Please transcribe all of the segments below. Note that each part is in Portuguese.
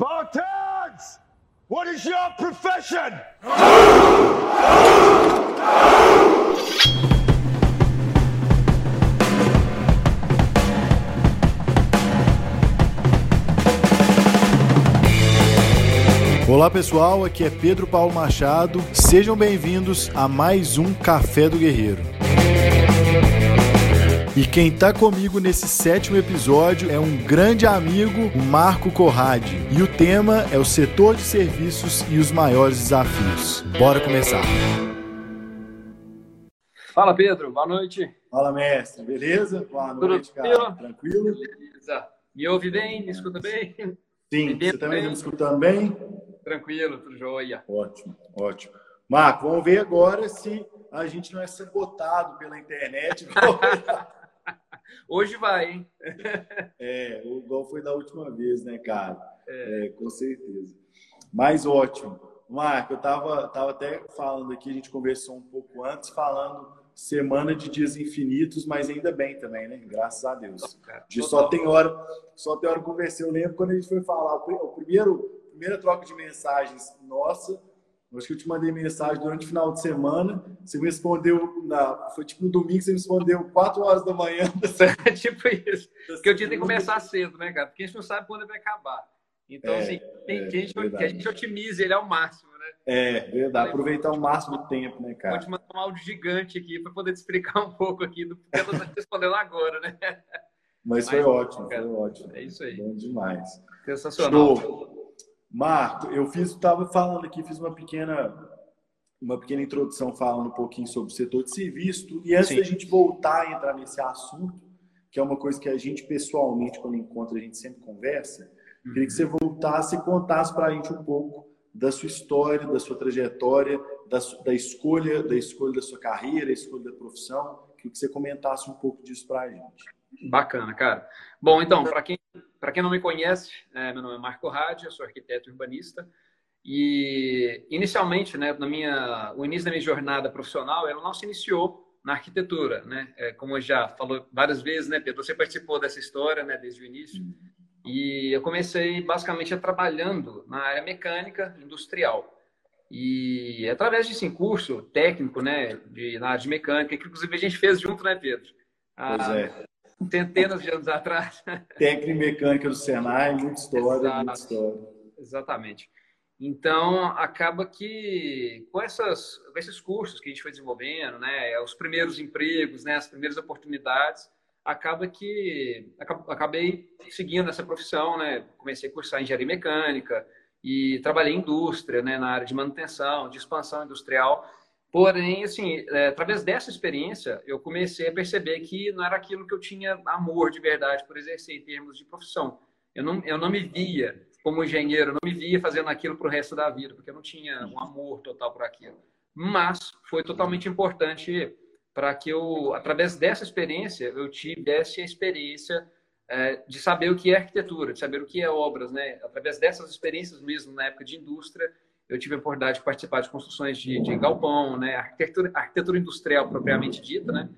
Spartans! What is your profession? Olá pessoal, aqui é Pedro Paulo Machado. Sejam bem-vindos a mais um Café do Guerreiro. E quem está comigo nesse sétimo episódio é um grande amigo, o Marco Corrade. E o tema é o setor de serviços e os maiores desafios. Bora começar. Fala Pedro, boa noite. Fala mestre, beleza? Boa noite, Tudo cara. Tranquilo? Beleza. Me ouve bem? Me escuta bem? Sim, você também está me escutando bem? Tranquilo, tudo jóia. Ótimo, ótimo. Marco, vamos ver agora se a gente não é sabotado pela internet. Hoje vai, hein? É, o igual foi da última vez, né, cara? É, com certeza. Mas ótimo. Marco, eu tava, tava até falando aqui, a gente conversou um pouco antes, falando semana de dias infinitos, mas ainda bem também, né? Graças a Deus. De só tem hora, só tem hora que conversei. Eu lembro quando a gente foi falar, o pri- o primeiro, a primeira troca de mensagens nossa, acho que eu te mandei mensagem durante o final de semana, você me respondeu, na, foi tipo no domingo, você me respondeu 4 horas da manhã. É tipo isso. Porque o dia tem que começar cedo, né, cara? Porque a gente não sabe quando ele vai acabar. Então, É, assim, tem é, que, a gente, que a gente otimize ele ao máximo, né? É, verdade. Aproveitar o máximo do tempo, né, Vou cara? te mandar um áudio gigante aqui para poder te explicar um pouco aqui do que eu tô respondendo agora, né? Mas foi Mas, ótimo, cara, foi ótimo. É isso aí. Bom demais. Sensacional. Show. Marco, eu fiz, estava falando aqui, fiz uma pequena, uma pequena introdução falando um pouquinho sobre o setor de serviço. E antes Sim. da gente voltar a entrar nesse assunto, que é uma coisa que a gente pessoalmente, quando encontra, a gente sempre conversa, queria que você voltasse e contasse para a gente um pouco da sua história, da sua trajetória, da, da escolha, da escolha da sua carreira, a escolha da profissão. Queria que você comentasse um pouco disso para a gente. Bacana, cara. Bom, então, para quem, para quem não me conhece, é, meu nome é Marco Rádio, eu sou arquiteto urbanista. E, inicialmente, né, na minha, o início da minha jornada profissional, ela não se iniciou na arquitetura, né? É, como eu já falou várias vezes, né, Pedro? Você participou dessa história, né, desde o início. E eu comecei basicamente trabalhando na área mecânica industrial. E através de sim, curso técnico, né, de, na área de mecânica, que inclusive a gente fez junto, né, Pedro? Pois Há é. Centenas de anos atrás. Técnica e mecânica do Senai, muita história, Exato. muita história. Exatamente. Então, acaba que com, essas, com esses cursos que a gente foi desenvolvendo, né, os primeiros empregos, né, as primeiras oportunidades, acaba que aca- acabei seguindo essa profissão, né, comecei a cursar engenharia mecânica e trabalhei em indústria, né, na área de manutenção, de expansão industrial. Porém, assim, é, através dessa experiência, eu comecei a perceber que não era aquilo que eu tinha amor de verdade por exercer em termos de profissão. Eu não, eu não me via como engenheiro, eu não me via fazendo aquilo para o resto da vida, porque eu não tinha um amor total por aquilo. Mas foi totalmente importante para que eu, através dessa experiência, eu tivesse a experiência é, de saber o que é arquitetura, de saber o que é obras, né? Através dessas experiências mesmo na época de indústria, eu tive a oportunidade de participar de construções de, de galpão, né? Arquitetura, arquitetura industrial propriamente dita, né?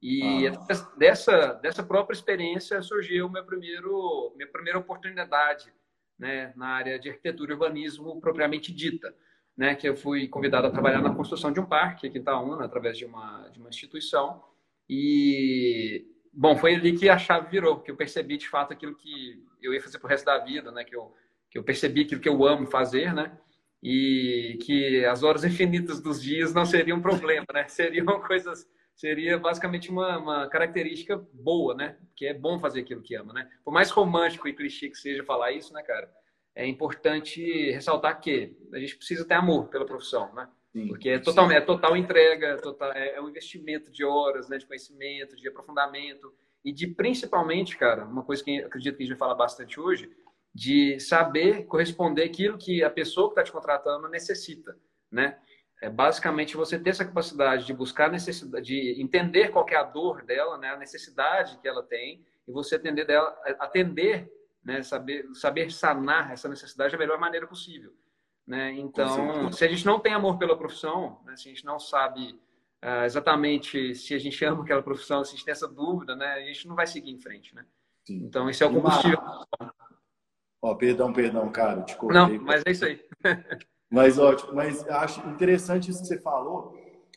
E Ah. dessa, dessa própria experiência surgiu meu primeiro, minha primeira oportunidade né, na área de arquitetura e urbanismo propriamente dita, né, que eu fui convidado a trabalhar na construção de um parque aqui em Itaúna, através de uma, de uma instituição. E, bom, foi ali que a chave virou, que eu percebi de fato aquilo que eu ia fazer pro resto da vida, né, que eu, que eu percebi aquilo que eu amo fazer, né, e que as horas infinitas dos dias não seriam um problema, né, seriam coisas seria basicamente uma, uma, característica boa, né? Que é bom fazer aquilo que ama, né? Por mais romântico e clichê que seja falar isso, né, cara? É importante ressaltar que a gente precisa ter amor pela profissão, né? Sim, Porque é total, é total entrega, total, é, é um investimento de horas, né, de conhecimento, de aprofundamento e de principalmente, cara, uma coisa que acredito que a gente vai falar bastante hoje, de saber corresponder aquilo que a pessoa que está te contratando necessita, né? É basicamente você ter essa capacidade de buscar necessidade, de entender qual é a dor dela, né, a necessidade que ela tem, e você atender dela, atender, né, saber, saber sanar essa necessidade da melhor maneira possível. Né? Então, se a gente não tem amor pela profissão, né, se a gente não sabe uh, exatamente se a gente ama aquela profissão, se a gente tem essa dúvida, né, a gente não vai seguir em frente. Né? Então, esse é o combustível. Ó, perdão, perdão, cara, te cortei. Não, mas é isso aí. mas ótimo, mas acho interessante isso que você falou,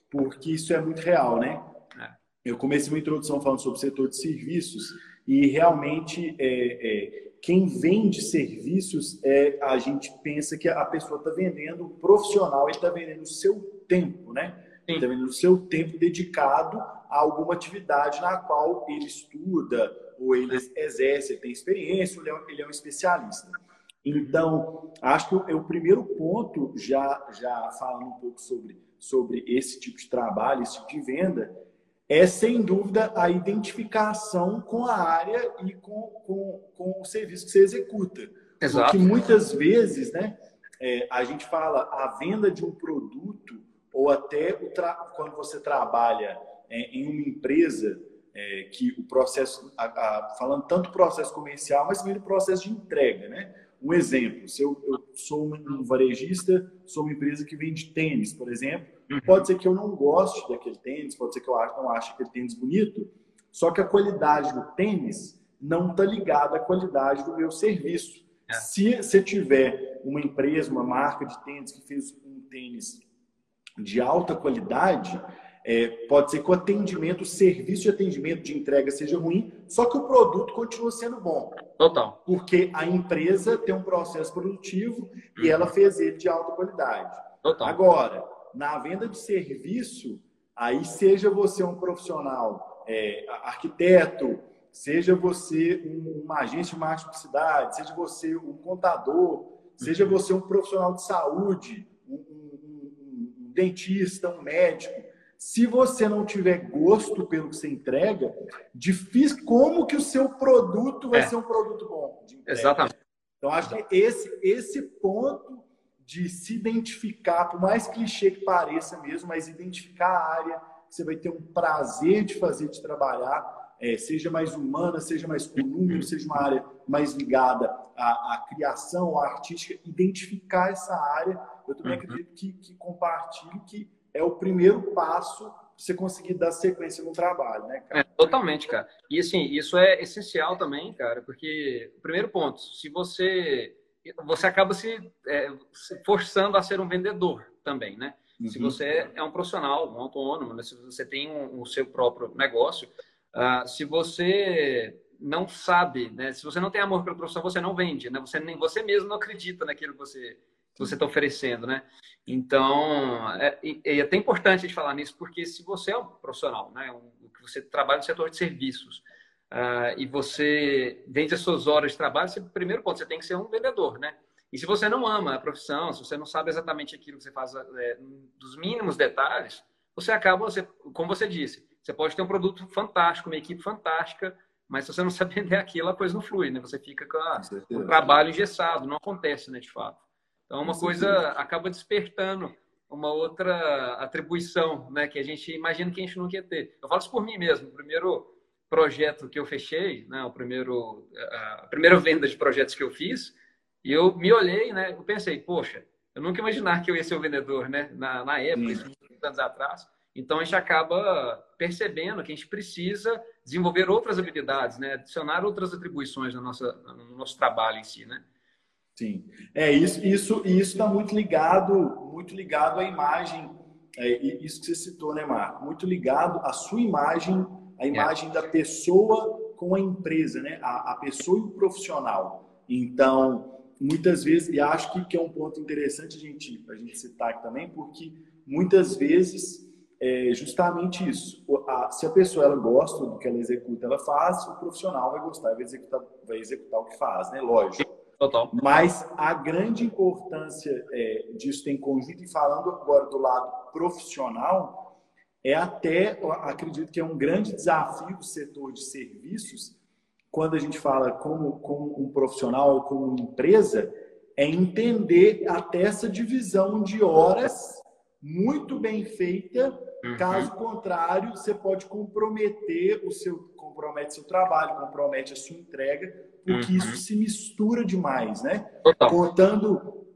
porque isso é muito real, né? É. Eu comecei uma introdução falando sobre o setor de serviços e realmente é, é, quem vende serviços é a gente pensa que a pessoa está vendendo um profissional, ele está vendendo o seu tempo, né? Está vendendo o seu tempo dedicado a alguma atividade na qual ele estuda ou ele exerce, ele tem experiência, ele é um, ele é um especialista. Então, acho que o, o, primeiro ponto, já, já falando um pouco sobre, sobre esse tipo de trabalho, esse tipo de venda, é sem dúvida a identificação com a área e com, com, com o serviço que você executa. Exato. Porque muitas vezes, né, é, a gente fala a venda de um produto ou até quando você trabalha é, em uma empresa é, que o processo, a, a, falando tanto processo comercial, mas também do processo de entrega, né? Um exemplo, se eu, eu, sou um varejista, sou uma empresa que vende tênis, por exemplo, uhum. pode ser que eu não goste daquele tênis, pode ser que eu não ache aquele tênis bonito, só que a qualidade do tênis não está ligada à qualidade do meu serviço. É. Se você tiver uma empresa, uma marca de tênis que fez um tênis de alta qualidade, é, pode ser que o atendimento, o serviço de atendimento de entrega seja ruim, só que o produto continua sendo bom. Total. Porque a empresa tem um processo produtivo e ela fez ele de alta qualidade. Total. Agora, na venda de serviço, aí seja você um profissional é, arquiteto, seja você um, uma agência de marketing de cidade, seja você um contador, seja uhum. você um profissional de saúde, um, um, um dentista, um médico se você não tiver gosto pelo que você entrega, difícil como que o seu produto vai é. ser um produto bom. Exatamente. Então acho que esse esse ponto de se identificar, por mais clichê que pareça mesmo, mas identificar a área que você vai ter um prazer de fazer, de trabalhar, é, seja mais humana, seja mais com número, seja uma área mais ligada à, à criação, à artística, identificar essa área. Eu também uhum. acredito que, que compartilho que é o primeiro passo para você conseguir dar sequência no trabalho, né, cara? É, totalmente, cara. E assim, isso é essencial também, cara, porque o primeiro ponto, se você você acaba se, é, se forçando a ser um vendedor também, né? Uhum. Se você é um profissional, um autônomo, né? se você tem um, o seu próprio negócio, uh, se você não sabe, né? Se você não tem amor pela profissão, você não vende, né? Você nem você mesmo não acredita naquilo que você que você está oferecendo, né? Então, é, é até importante a gente falar nisso, porque se você é um profissional, né? Um, que você trabalha no setor de serviços uh, e você vende as suas horas de trabalho, você, primeiro ponto, você tem que ser um vendedor, né? E se você não ama a profissão, se você não sabe exatamente aquilo que você faz é, dos mínimos detalhes, você acaba, você, como você disse, você pode ter um produto fantástico, uma equipe fantástica, mas se você não sabe vender aquilo, a coisa não flui, né? Você fica com, a, com o trabalho engessado, não acontece, né, de fato. Então, uma coisa acaba despertando uma outra atribuição, né, que a gente imagina que a gente não quer ter. Eu falo isso por mim mesmo. O primeiro projeto que eu fechei, né, o primeiro, a primeira venda de projetos que eu fiz, e eu me olhei, né, eu pensei, poxa, eu nunca imaginar que eu ia ser o vendedor, né, na, na época, isso, anos atrás. Então, a gente acaba percebendo que a gente precisa desenvolver outras habilidades, né, adicionar outras atribuições no nosso, no nosso trabalho em si, né. Sim, é isso, isso, isso está muito ligado, muito ligado à imagem, é, isso que você citou, né, Marco? Muito ligado à sua imagem, a imagem é. da pessoa com a empresa, né? A, a, pessoa e o profissional. Então, muitas vezes, e acho que, que é um ponto interessante a gente, a gente citar aqui também, porque muitas vezes é justamente isso. A, se a pessoa ela gosta do que ela executa, ela faz, o profissional vai gostar, vai executar, vai executar o que faz, né? Lógico. Total. Mas a grande importância é, disso tem conjunto, e falando agora do lado profissional, é até, acredito que é um grande desafio do setor de serviços, quando a gente fala como, como um profissional, como uma empresa, é entender até essa divisão de horas muito bem feita. Uhum. Caso contrário, você pode comprometer o seu compromete seu trabalho, compromete a sua entrega porque uhum. isso se mistura demais, né? Total. Contando,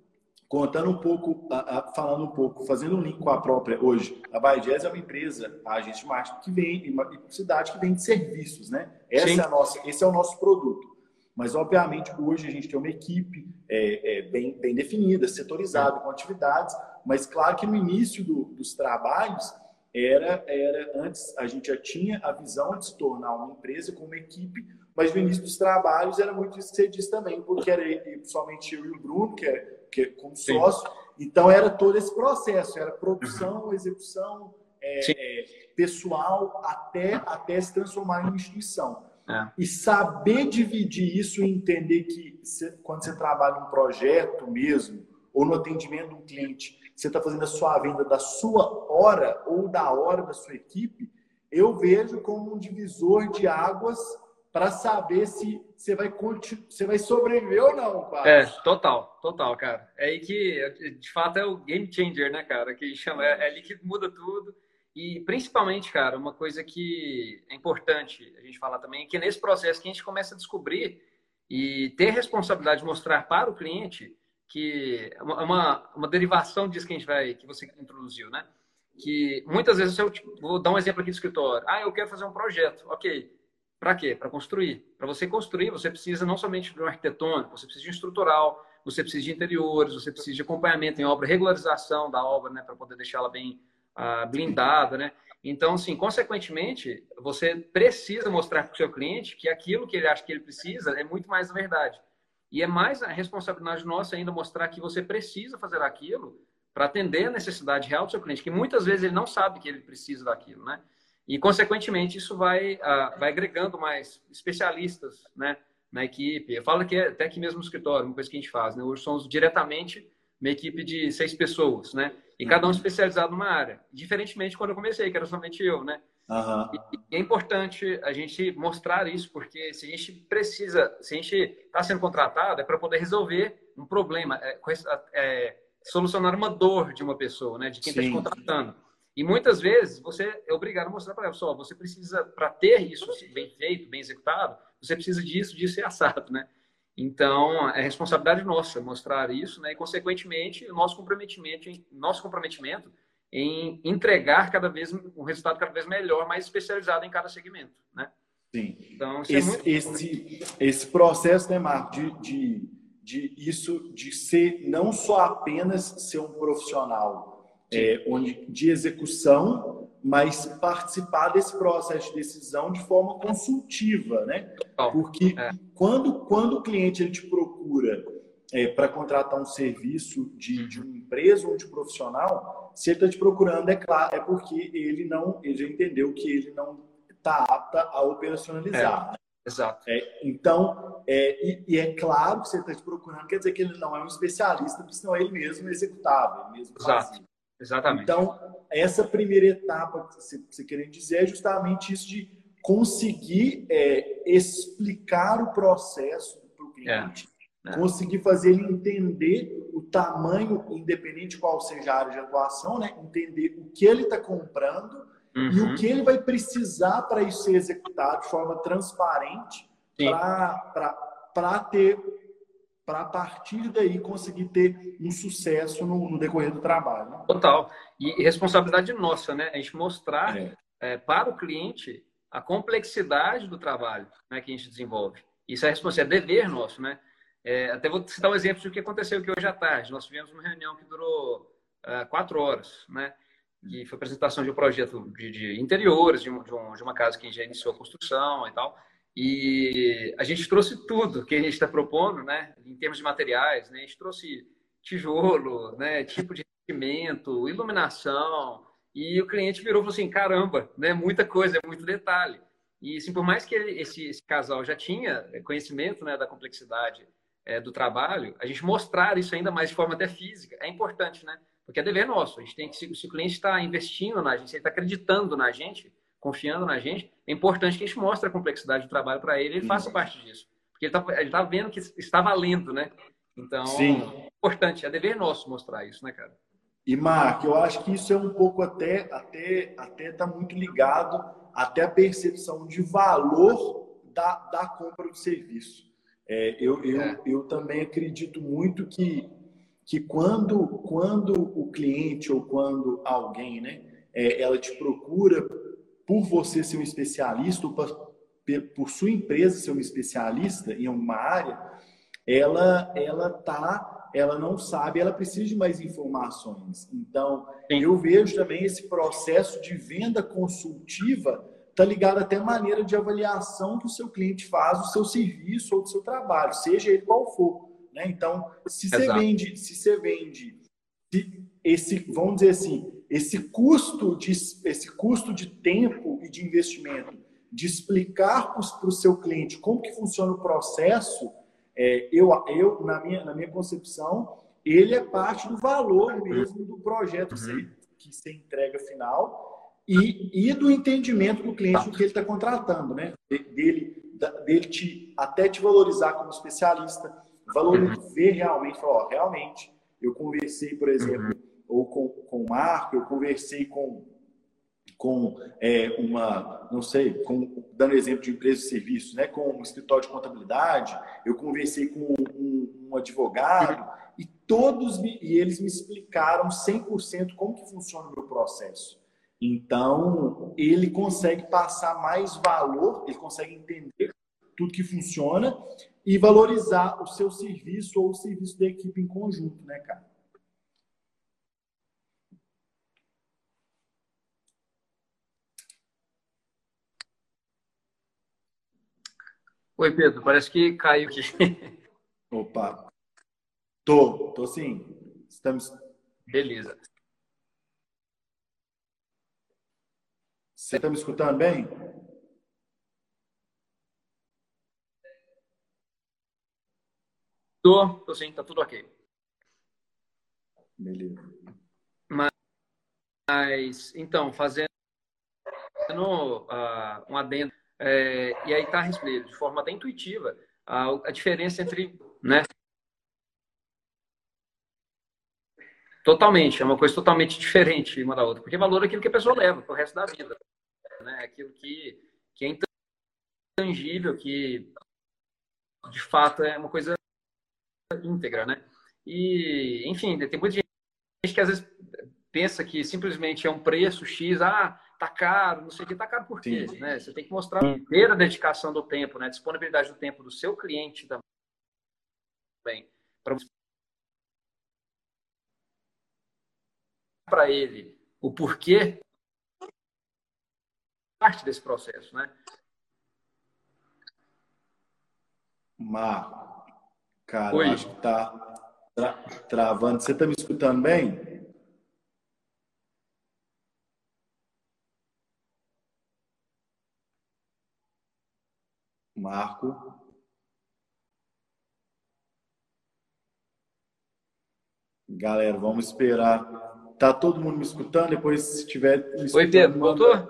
contando um pouco, falando um pouco, fazendo um link com a própria hoje. A Baijés é uma empresa, a agência de marketing que vem, uma cidade que vende serviços, né? Essa é a nossa, esse é o nosso produto. Mas, obviamente, hoje a gente tem uma equipe é, é, bem, bem definida, setorizada, com atividades, mas claro que no início do, dos trabalhos, era, era antes a gente já tinha a visão de se tornar uma empresa com uma equipe, mas no início dos trabalhos era muito isso que você disse também, porque era somente eu e o Bruno, que é, que é como sócio, Sim. então era todo esse processo, era produção, uhum. execução, é, é, pessoal, até, até se transformar em uma instituição. É. E saber dividir isso e entender que você, quando você trabalha um projeto mesmo, ou no atendimento de um cliente, você está fazendo a sua venda da sua hora ou da hora da sua equipe, eu vejo como um divisor de águas para saber se você vai, você vai sobreviver ou não, pai. É, total, total, cara. É aí que, de fato, é o game changer, né, cara? Que chama, é, é ali que muda tudo. E principalmente, cara, uma coisa que é importante a gente falar também é que nesse processo que a gente começa a descobrir e ter responsabilidade de mostrar para o cliente que é uma, uma derivação disso que a gente vai que você introduziu, né? Que muitas vezes eu vou dar um exemplo aqui do escritório. Ah, eu quero fazer um projeto. Ok. Para quê? Para construir. Para você construir, você precisa não somente de um arquitetônico, você precisa de um estrutural, você precisa de interiores, você precisa de acompanhamento em obra, regularização da obra, né, para poder deixá-la bem uh, blindada, né? Então, assim, consequentemente, você precisa mostrar para o seu cliente que aquilo que ele acha que ele precisa é muito mais verdade. E é mais a responsabilidade nossa ainda mostrar que você precisa fazer aquilo para atender a necessidade real do seu cliente, que muitas vezes ele não sabe que ele precisa daquilo, né? E, consequentemente, isso vai, uh, vai agregando mais especialistas né, na equipe. Eu falo que é até aqui mesmo no escritório, uma coisa que a gente faz. Né? Hoje somos diretamente uma equipe de seis pessoas, né? E cada um uhum. especializado numa área. Diferentemente quando eu comecei, que era somente eu, né? Uhum. E, é importante a gente mostrar isso, porque se a gente precisa, se a gente está sendo contratado, é para poder resolver um problema, é, é, solucionar uma dor de uma pessoa, né? De quem está te contratando. E muitas vezes você é obrigado a mostrar para ela, só, você precisa, para ter isso bem feito, bem executado, você precisa disso, disso e assado, né? Então, é responsabilidade nossa mostrar isso, né? E, consequentemente, o nosso comprometimento, nosso comprometimento em entregar cada vez um resultado cada vez melhor, mais especializado em cada segmento, né? Sim. Então, esse, é muito... esse, esse processo, né, Marco, de, de, de isso, de ser não só apenas ser um profissional é, onde, de execução, mas participar desse processo de decisão de forma consultiva, né? Porque é. quando, quando o cliente ele te procura é, para contratar um serviço de, de uma empresa ou de profissional, se ele está te procurando, é claro, é porque ele não, ele já entendeu que ele não está apta a operacionalizar. É. Exato. É, então, é, e, e, é claro que você está te procurando, quer dizer que ele não é um especialista, porque senão é ele mesmo executava, ele mesmo Exato. fazia. Exatamente. Então, essa primeira etapa que você, você querendo dizer é justamente isso de conseguir é, explicar o processo para o cliente, é, é. Conseguir fazer ele entender o tamanho, independente de qual seja a área de atuação, né? entender o que ele está comprando uhum. e o uhum. que ele vai precisar para isso ser executado de forma transparente para ter para a partir daí conseguir ter um sucesso no, no decorrer do trabalho. Né? Total. E responsabilidade nossa, né? A gente mostrar é. É, para o cliente a complexidade do trabalho né, que a gente desenvolve. Isso é responsabilidade, é dever nosso, né? É, até vou citar um exemplo do que aconteceu aqui hoje à tarde. Nós tivemos uma reunião que durou uh, quatro horas, né? Que foi apresentação de um projeto de, de interiores de, um, de, um, de uma casa que já iniciou a construção e tal. E a gente trouxe tudo que a gente está propondo, né, em termos de materiais, né? A gente trouxe tijolo, né, tipo de revestimento, iluminação, e o cliente virou e falou assim, caramba, né, muita coisa, é muito detalhe. E assim, por mais que esse, esse, casal já tinha conhecimento né, da complexidade é, do trabalho, a gente mostrar isso ainda mais de forma até física é importante, né? Porque é dever nosso. A gente tem que, se, se o cliente está investindo na gente, se ele está acreditando na gente, confiando na gente, é importante que a gente mostre a complexidade do trabalho para ele, ele faça parte disso. Porque ele está tá vendo que está valendo, né? Então, Sim. é importante, é dever nosso mostrar isso, né, cara? E, Mark, eu acho que isso é um pouco até até até tá muito ligado até a percepção de valor da, da compra do serviço. É, eu, eu, é. eu também acredito muito que, que quando, quando o cliente ou quando alguém, né, é, ela te procura por você ser um especialista, por sua empresa ser uma especialista em alguma área, ela ela tá, ela não sabe, ela precisa de mais informações. Então, Sim. eu vejo também esse processo de venda consultiva está ligado até a maneira de avaliação que o seu cliente faz do seu serviço ou do seu trabalho, seja ele qual for. Né? Então, se você vende, se você vende esse, vamos dizer assim, esse custo de, esse custo de tempo e de investimento de explicar para o seu cliente como que funciona o processo, é, eu, eu na, minha, na minha concepção, ele é parte do valor mesmo do projeto uhum. que você entrega final e, e do entendimento do cliente do que ele está contratando, né? Dele, dele te, até te valorizar como especialista, valorizar, ver realmente, falar, ó, realmente, eu conversei, por exemplo, ou com, com o Marco, eu conversei com com é, uma, não sei, com, dando exemplo de empresa de serviço, né, com um escritório de contabilidade, eu conversei com um, um advogado e todos me, e eles me explicaram 100% como que funciona o meu processo. Então, ele consegue passar mais valor, ele consegue entender tudo que funciona e valorizar o seu serviço ou o serviço da equipe em conjunto, né, cara? Oi, Pedro, parece que caiu aqui. Opa. Tô, tô sim. Estamos. Beleza. Você está me escutando bem? Tô, tô sim, tá tudo ok. Beleza. Mas, então, fazendo uh, um adendo é, e aí está respondido de forma até intuitiva a, a diferença entre, né? Totalmente, é uma coisa totalmente diferente uma da outra, porque valor é aquilo que a pessoa leva para o resto da vida, né? Aquilo que, que é intangível, que de fato é uma coisa íntegra, né? E, enfim, tem muita gente que às vezes pensa que simplesmente é um preço X, ah, tá caro, não sei o que, tá caro por quê? Né? Você tem que mostrar a inteira dedicação do tempo, né? disponibilidade do tempo do seu cliente também. Para ele o porquê parte desse processo, né? Marco, cara, Oi. acho que tá tra travando. Você tá me escutando bem? Marco. Galera, vamos esperar. Tá todo mundo me escutando? Depois, se tiver. Oi, Pedro, voltou?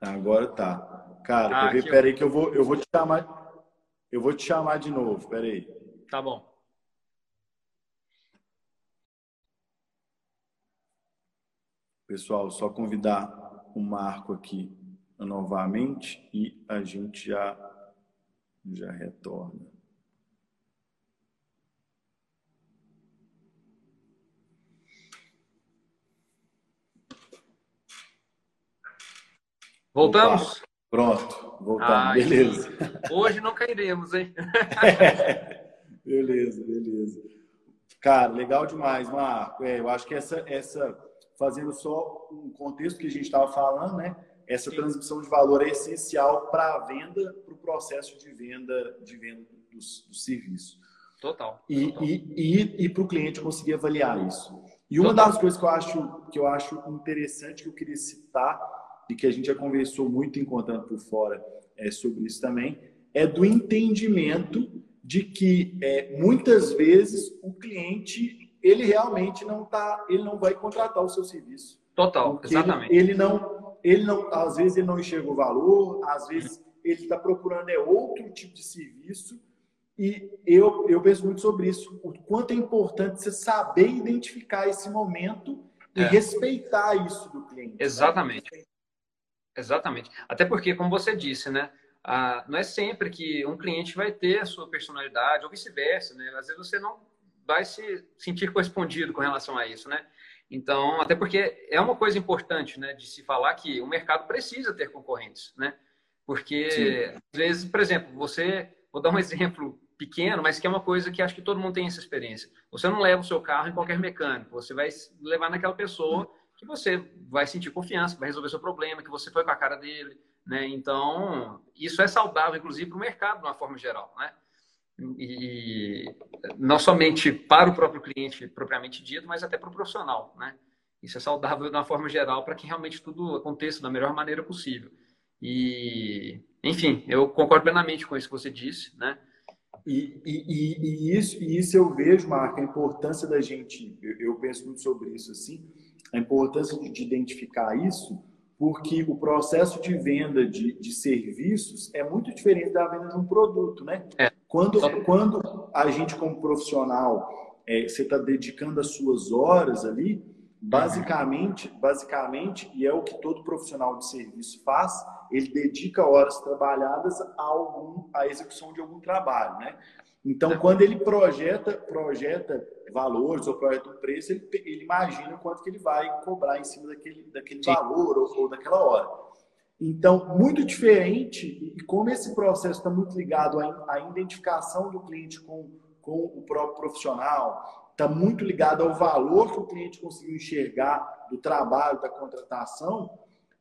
Agora tá. Cara, ah, quer ver? Pera aí que eu vou, eu vou te chamar. Eu vou te chamar de novo. Pera aí. Tá bom. Pessoal, só convidar o Marco aqui novamente e a gente já, já retorna. Voltamos? Opa, pronto, voltamos. Ah, beleza. Hoje não cairemos, hein? beleza, beleza. Cara, legal demais, Marco. É, eu acho que essa, essa, fazendo só um contexto que a gente estava falando, né? essa Sim. transmissão de valor é essencial para a venda, para o processo de venda, de venda do, do serviço. Total. E, total. e, e, e para o cliente conseguir avaliar isso. E uma total. das coisas que eu acho que eu acho interessante que eu queria citar e que a gente já conversou muito encontrando por fora é, sobre isso também é do entendimento de que é, muitas vezes o cliente ele realmente não tá ele não vai contratar o seu serviço. Total, exatamente. Ele, ele não ele não, às vezes ele não enxerga o valor, às vezes ele está procurando é outro tipo de serviço. E eu, eu penso muito sobre isso, o quanto é importante você saber identificar esse momento e é. respeitar isso do cliente. Exatamente. Né? Exatamente. Até porque, como você disse, né? Ah, não é sempre que um cliente vai ter a sua personalidade, ou vice-versa, né? Às vezes você não vai se sentir correspondido com relação a isso, né? Então, até porque é uma coisa importante, né, de se falar que o mercado precisa ter concorrentes, né? Porque Sim. às vezes, por exemplo, você, vou dar um exemplo pequeno, mas que é uma coisa que acho que todo mundo tem essa experiência. Você não leva o seu carro em qualquer mecânico, você vai levar naquela pessoa que você vai sentir confiança, vai resolver seu problema, que você foi com a cara dele, né? Então, isso é saudável, inclusive, para o mercado, de uma forma geral, né? E não somente para o próprio cliente propriamente dito, mas até para o profissional, né? Isso é saudável de uma forma geral para que realmente tudo aconteça da melhor maneira possível. E, enfim, eu concordo plenamente com isso que você disse, né? E, e, e, isso, e isso eu vejo, Marco, a importância da gente, eu, eu penso muito sobre isso assim, a importância de, de identificar isso, porque o processo de venda de, de, serviços é muito diferente da venda de um produto, né? É. Quando, quando a gente, como profissional, é, você está dedicando as suas horas ali, basicamente, basicamente, e é o que todo profissional de serviço faz, ele dedica horas trabalhadas a algum, a execução de algum trabalho, né? Então, é. quando ele projeta, projeta valores ou projeta um preço, ele, ele imagina quanto que ele vai cobrar em cima daquele, daquele valor ou, ou daquela hora. Então, muito diferente, e como esse processo está muito ligado à, à identificação do cliente com, com o próprio profissional, está muito ligado ao valor que o cliente conseguiu enxergar do trabalho, da contratação,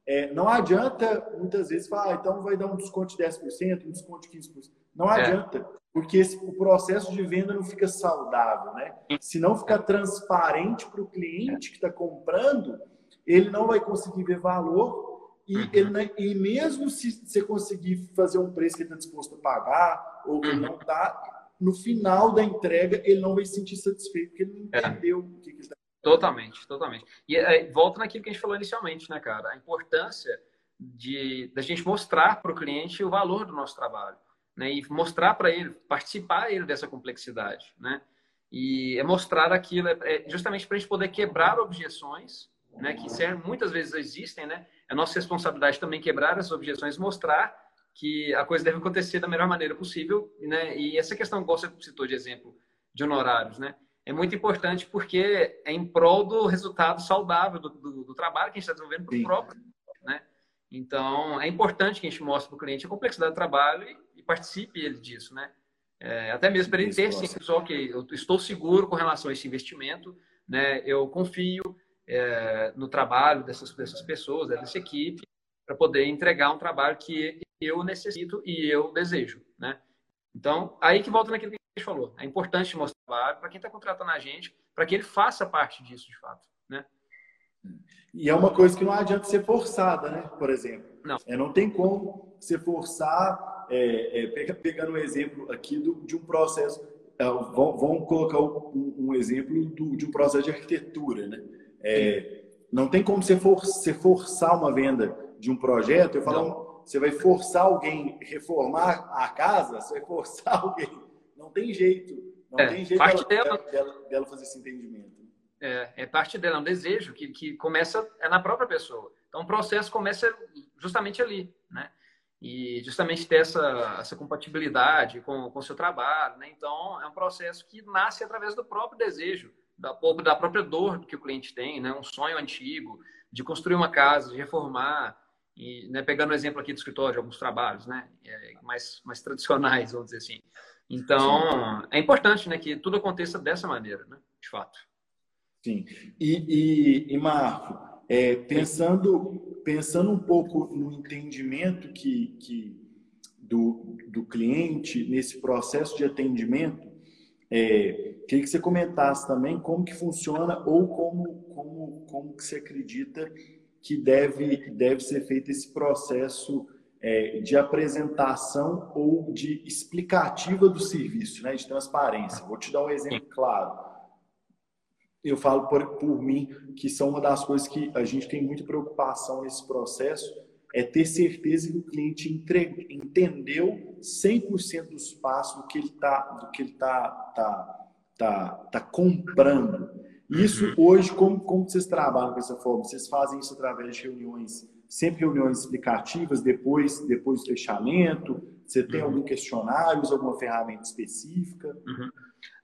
é, não adianta muitas vezes falar, ah, então vai dar um desconto de 10%, um desconto de 15%. Não é. adianta, porque esse, o processo de venda não fica saudável, né? Se não ficar transparente para o cliente que está comprando, ele não vai conseguir ver valor e, uhum. ele, e mesmo se você conseguir fazer um preço que ele está disposto a pagar ou que uhum. não está, no final da entrega ele não vai se sentir satisfeito porque ele não é. entendeu o que, que ele está Totalmente, totalmente. E é, volta naquilo que a gente falou inicialmente, né, cara? A importância de da gente mostrar para o cliente o valor do nosso trabalho, né? E mostrar para ele, participar ele dessa complexidade, né? E é mostrar aquilo, é, é justamente para a gente poder quebrar objeções, né? Que muitas vezes existem, né? É nossa responsabilidade também quebrar essas objeções, mostrar que a coisa deve acontecer da melhor maneira possível, né? E essa questão que você citou de exemplo de honorários, né? é muito importante porque é em prol do resultado saudável do, do, do trabalho que a gente está desenvolvendo para o próprio. Né? Então, é importante que a gente mostre para o cliente a complexidade do trabalho e participe ele disso. Né? É, até mesmo para ele ter sim, ok, eu estou seguro com relação a esse investimento, né? eu confio é, no trabalho dessas, dessas pessoas, dessa equipe, para poder entregar um trabalho que eu necessito e eu desejo. Né? Então, aí que volta naquilo que gente falou. É importante mostrar para quem está contratando a gente, para que ele faça parte disso de fato, né? E é uma coisa que não adianta ser forçada, né? Por exemplo. Não. É, não tem como você forçar, é, é, pegando um exemplo aqui do, de um processo. É, vamos colocar um, um exemplo do, de um processo de arquitetura, né? É, não tem como você, for, você forçar uma venda de um projeto. Eu falo, você vai forçar alguém reformar a casa, você vai forçar alguém não tem jeito. Não é, tem jeito parte dela, dela, dela, fazer esse entendimento. É, é parte dela, é um desejo que, que começa é na própria pessoa. Então, o processo começa justamente ali, né? E justamente ter essa, essa compatibilidade com o seu trabalho, né? Então, é um processo que nasce através do próprio desejo, da, da própria dor que o cliente tem, né? Um sonho antigo de construir uma casa, de reformar, e né, pegando o exemplo aqui do escritório de alguns trabalhos, né, é, mais, mais tradicionais, vamos dizer assim. Então, é importante né, que tudo aconteça dessa maneira, né, de fato. Sim. E, e, e Marco, é, pensando, pensando um pouco no entendimento que, que do, do cliente nesse processo de atendimento, é, queria que você comentasse também como que funciona ou como, como, como que você acredita que deve, deve ser feito esse processo é, de apresentação ou de explicativa do serviço, né, de transparência. Vou te dar um exemplo claro. Eu falo por, por mim que são uma das coisas que a gente tem muita preocupação nesse processo é ter certeza que o cliente entre, entendeu 100% dos passos do que ele está do que ele tá, tá, tá, tá comprando. Isso uhum. hoje, como, como vocês trabalham com essa forma? Vocês fazem isso através de reuniões sempre reuniões explicativas depois, depois do fechamento? Você tem uhum. algum questionário, alguma ferramenta específica? Uhum.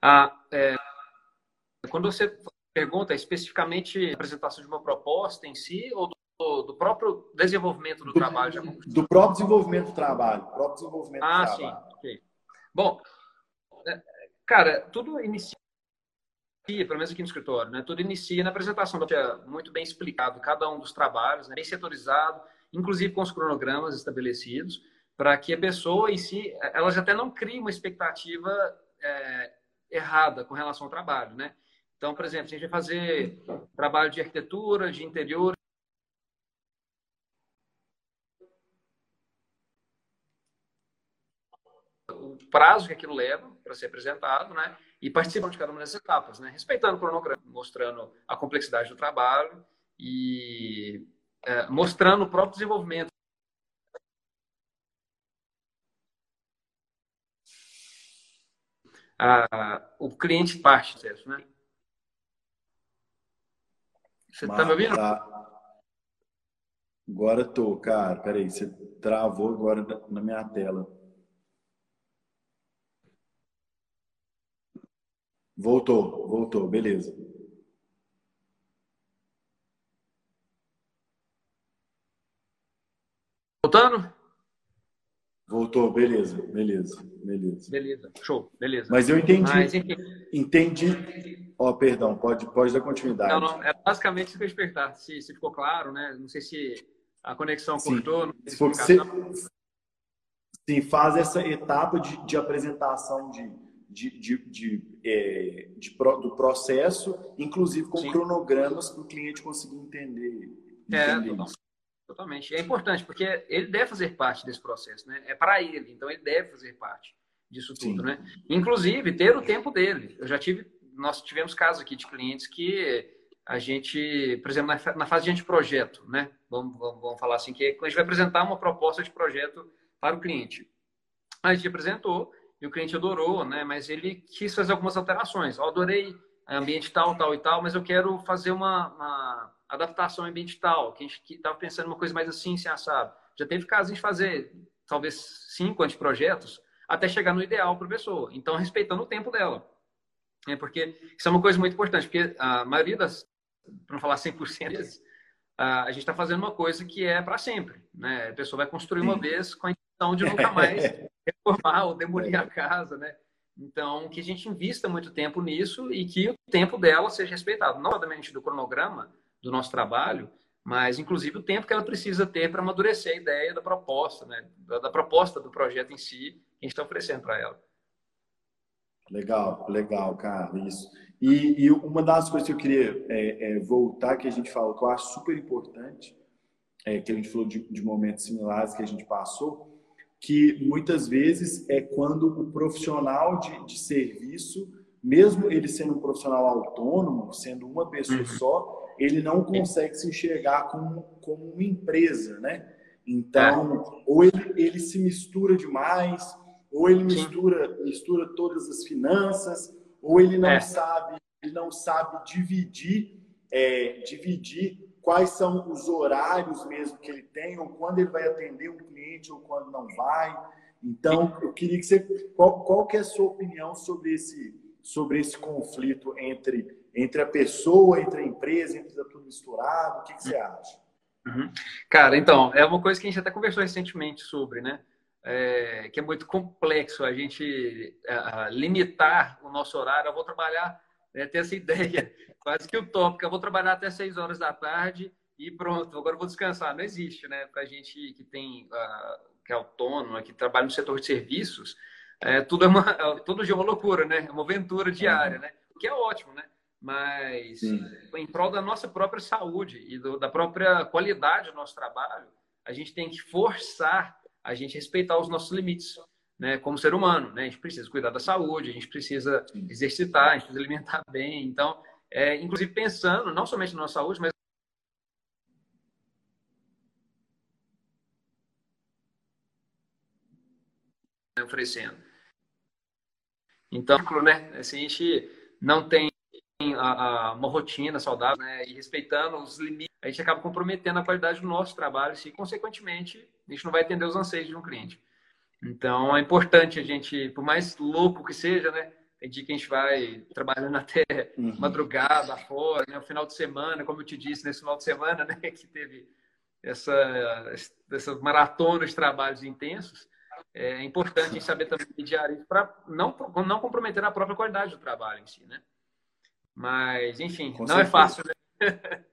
Ah, é, quando você pergunta especificamente a apresentação de uma proposta em si ou do, do próprio desenvolvimento do, do trabalho? Do próprio desenvolvimento do trabalho. Próprio desenvolvimento ah, do sim. Okay. Bom, é, cara, tudo inicia, pelo menos aqui no escritório, né? Tudo inicia na apresentação, muito bem explicado cada um dos trabalhos, né? bem setorizado, inclusive com os cronogramas estabelecidos, para que a pessoa em si, ela já até não crie uma expectativa é, errada com relação ao trabalho, né? Então, por exemplo, a gente vai fazer trabalho de arquitetura, de interior, o prazo que aquilo leva para ser apresentado, né? E participando de cada uma dessas etapas, né? Respeitando o cronograma, mostrando a complexidade do trabalho e é, mostrando o próprio desenvolvimento. Ah, o cliente parte disso, né? Você está me ouvindo? Tá. Agora tô, cara. Peraí, você travou agora na minha tela. Voltou, voltou, beleza. Voltando? Voltou, beleza, beleza, beleza. Beleza, show, beleza. Mas eu entendi. Mas, entendi. Ó, oh, perdão, pode, pode dar continuidade. Não, não, é basicamente isso que eu perguntar, se, se ficou claro, né? Não sei se a conexão Sim. cortou. Se for você, sim, faz essa etapa de, de apresentação de, de, de, de, é, de do processo, inclusive com sim. cronogramas para o cliente conseguir entender. É, entender é, Totalmente. É importante, porque ele deve fazer parte desse processo, né? É para ele, então ele deve fazer parte disso tudo, Sim. né? Inclusive, ter o tempo dele. Eu já tive, nós tivemos casos aqui de clientes que a gente, por exemplo, na fase de anteprojeto, né? Vamos, vamos, vamos falar assim, que a gente vai apresentar uma proposta de projeto para o cliente. A gente apresentou e o cliente adorou, né? Mas ele quis fazer algumas alterações. Eu adorei ambiente tal, tal e tal, mas eu quero fazer uma, uma adaptação ambiental, que a gente estava pensando uma coisa mais assim, sem assado. Já teve casos de fazer talvez cinco anteprojetos até chegar no ideal para a pessoa. Então, respeitando o tempo dela. É porque isso é uma coisa muito importante, porque a maioria das, para não falar 100% vezes, a gente está fazendo uma coisa que é para sempre. Né? A pessoa vai construir uma vez com a intenção de nunca mais reformar ou demolir a casa, né? Então, que a gente invista muito tempo nisso e que o tempo dela seja respeitado. Não somente do cronograma, do nosso trabalho, mas inclusive o tempo que ela precisa ter para amadurecer a ideia da proposta, né? Da, da, proposta do projeto em si que a gente está oferecendo para ela. Legal, legal, cara, isso. E, e, uma das coisas que eu queria é, é, voltar, que a gente falou, que eu acho super importante, é, que a gente falou de, de momentos similares que a gente passou, que muitas vezes é quando o profissional de, de serviço, mesmo ele sendo um profissional autônomo, sendo uma pessoa uhum. só, ele não consegue se enxergar como, como uma empresa, né? Então, é. ou ele, ele se mistura demais, ou ele mistura, mistura todas as finanças, ou ele não é. sabe, ele não sabe dividir, é, dividir quais são os horários mesmo que ele tem, ou quando ele vai atender um cliente ou quando não vai. Então, eu queria que você, qual, qual que é a sua opinião sobre esse, sobre esse conflito entre entre a pessoa, entre a empresa, entre tudo misturado? O que, que você acha? Uhum. Cara, então, é uma coisa que a gente até conversou recentemente sobre, né? É, que é muito complexo a gente é, limitar o nosso horário. Eu vou trabalhar, né, ter essa ideia, quase que utópica. Eu vou trabalhar até 6 horas da tarde e pronto, agora eu vou descansar. Não existe, né? Para a gente que tem, uh, que é autônomo, que trabalha no setor de serviços, é, tudo, é uma, todo dia é uma loucura, né? É uma aventura diária, né? O que é ótimo, né? Mas Sim. em prol da nossa própria saúde e do, da própria qualidade do nosso trabalho, a gente tem que forçar a gente respeitar os nossos limites, né? Como ser humano, né? A gente precisa cuidar da saúde, a gente precisa exercitar, a gente precisa alimentar bem. Então, é, inclusive pensando não somente na nossa saúde, mas oferecendo. Então, né? Se a gente não tem a, a, uma rotina saudável né, e respeitando os limites, a gente acaba comprometendo a qualidade do nosso trabalho e, consequentemente, a gente não vai atender os anseios de um cliente. Então, é importante a gente, por mais louco que seja, né, Tem dia que a gente vai trabalhando até uhum. madrugada fora, né? O final de semana, como eu te disse, nesse final de semana, né? Que teve essa, essa maratona de trabalhos intensos. É importante saber também mediar isso para não, não comprometer a própria qualidade do trabalho em si, né? Mas, enfim, Com não é certeza. é fácil, né?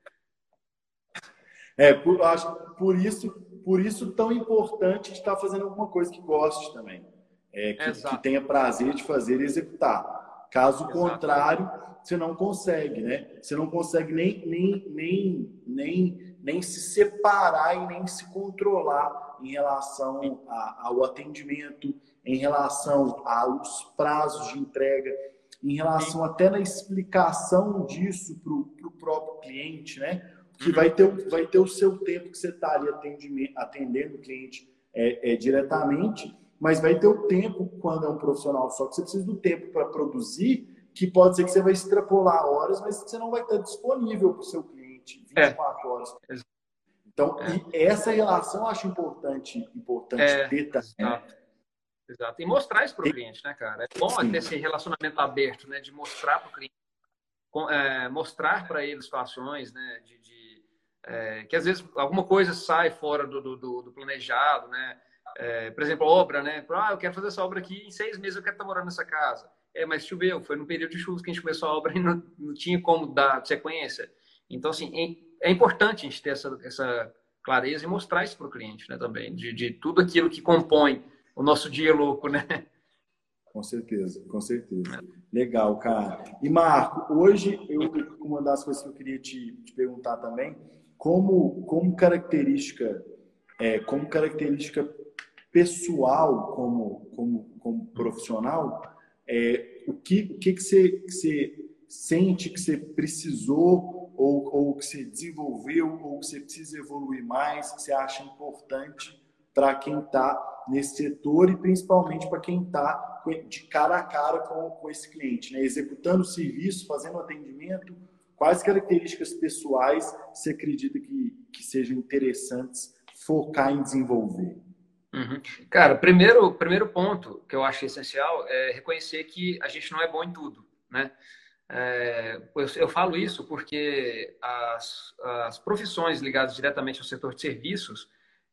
É, por, acho, por isso, por isso tão importante estar fazendo alguma coisa que goste também. É, que, que, tenha prazer de fazer e executar. Caso Exato. contrário, você não consegue, né? Você não consegue nem, nem, nem, nem, nem se separar e nem se controlar em relação a, ao atendimento, em relação aos prazos de entrega, em relação até na explicação disso para o próprio cliente, né? que vai ter, vai ter o seu tempo que você está ali atendendo o cliente é, é, diretamente, mas vai ter o tempo quando é um profissional só, que você precisa do tempo para produzir, que pode ser que você vai extrapolar horas, mas que você não vai estar disponível para o seu cliente 24 é. horas. Então, é. essa relação eu acho importante, importante é, ter também. Exato. Exato. E mostrar isso para o cliente, né, cara? É bom Sim. ter esse relacionamento aberto, né? De mostrar para o cliente, é, mostrar para ele situações, né? De, de é, que às vezes alguma coisa sai fora do, do, do planejado, né? É, por exemplo, obra, né? Ah, eu quero fazer essa obra aqui em seis meses, eu quero estar morando nessa casa. É, mas choveu, foi no período de chuvas que a gente começou a obra e não, não tinha como dar sequência. Então, assim, é, é importante a gente ter essa, essa clareza e mostrar isso para o cliente, né? Também, de, de tudo aquilo que compõe o nosso dia louco, né? Com certeza, com certeza. Legal, cara. E Marco, hoje eu uma das coisas que eu queria te, te perguntar também como, como característica é, como característica pessoal como, como, como profissional é, o que, o que, que, você, que você sente que você precisou ou, ou que você desenvolveu ou que você precisa evoluir mais que você acha importante para quem está nesse setor e principalmente para quem está de cara a cara com, com esse cliente, né? executando o serviço, fazendo atendimento Quais características pessoais você acredita que, que sejam interessantes focar em desenvolver? Uhum. Cara, primeiro, primeiro ponto que eu acho essencial é reconhecer que a gente não é bom em tudo, né? É, eu, eu, falo isso porque as, as profissões ligadas diretamente ao setor de serviços,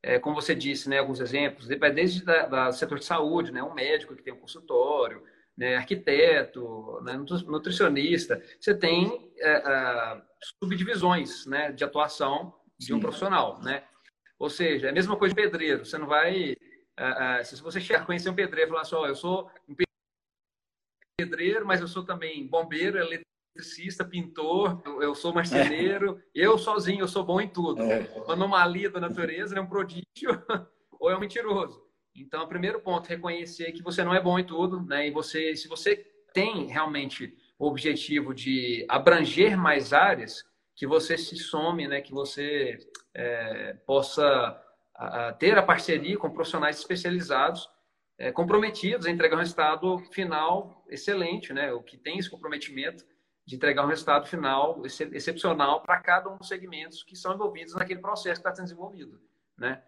é, como você disse, né, alguns exemplos, desde o setor de saúde, né, um médico que tem um consultório, né, arquiteto, né, nutricionista, você tem é, é, subdivisões né, de atuação de um profissional, né? Ou seja, é a mesma coisa de pedreiro. Você não vai... É, é se você chegar conhecer um pedreiro e falar assim, oh, eu sou um pedreiro, mas eu sou também bombeiro, eletricista, pintor, eu sou marceneiro, é. eu sozinho, eu sou bom em tudo. É. Uma anomalia da natureza, é um prodígio ou é um mentiroso. Então, o primeiro ponto, reconhecer que você não é bom em tudo, né? E você, se você tem realmente o objetivo de abranger mais áreas, que você se some, né? Que você é, possa a, ter a parceria com profissionais especializados, é, comprometidos a entregar um resultado final excelente, né? O que tem esse comprometimento de entregar um resultado final excepcional para cada um dos segmentos que são envolvidos naquele processo que está sendo desenvolvido, né?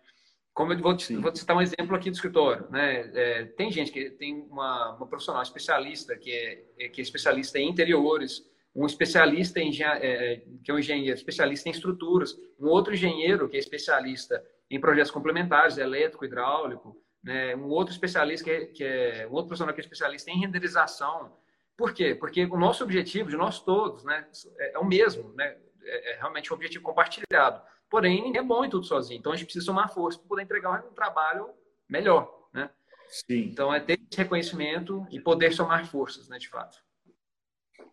Como eu vou, te, vou citar um exemplo aqui do escritório, né? É, tem gente que tem uma, uma, profissional especialista que é, é, que é especialista em interiores, um especialista em é, que é um engenheiro especialista em estruturas, um outro engenheiro que é especialista em projetos complementares, elétrico, hidráulico, né? Um outro especialista que é, que é um outro profissional que é especialista em renderização. Por quê? Porque o nosso objetivo, de nós todos, né, é, é o mesmo, né? É, é realmente um objetivo compartilhado Porém, ninguém é bom em tudo sozinho. Então, a gente precisa somar força para poder entregar um trabalho melhor, né? Sim. Então, é ter esse reconhecimento e poder somar forças, né, de fato.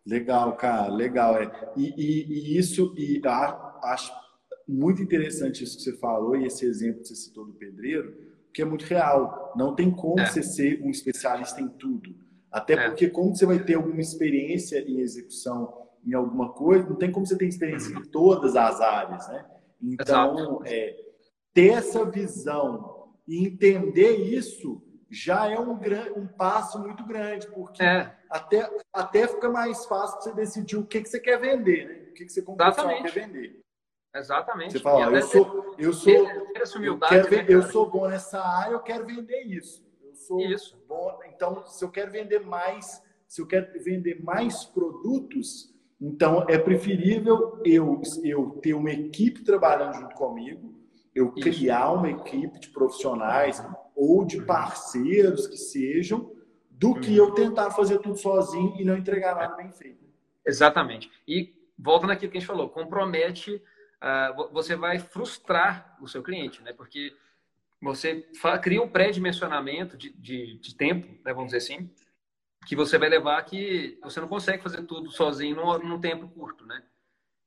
Legal, cara, legal. É. E, e, e isso, e acho muito interessante isso que você falou e esse exemplo que você citou do pedreiro, que é muito real. Não tem como é. você ser um especialista em tudo. Até é. porque, como você vai ter alguma experiência em execução em alguma coisa, não tem como você ter experiência em todas as áreas, né? Então, é, ter essa visão e entender isso já é um, um passo muito grande, porque é. até, até fica mais fácil você decidir o que, que você quer vender, né? o que, que você quer vender. Exatamente. Você fala, eu sou, eu sou, eu, quero né, eu sou bom nessa área, eu quero vender isso. Sou isso. bom, então se eu quero vender mais se eu quero vender mais produtos, então é preferível eu, eu ter uma equipe trabalhando junto comigo, eu criar uma equipe de profissionais ou de parceiros que sejam, do que eu tentar fazer tudo sozinho e não entregar nada bem feito. Exatamente. E volta naquilo que a gente falou, compromete, uh, você vai frustrar o seu cliente, né? Porque você cria um pré-dimensionamento de, de, de, tempo, né, vamos dizer assim, que você vai levar que você não consegue fazer tudo sozinho num, num tempo curto, né?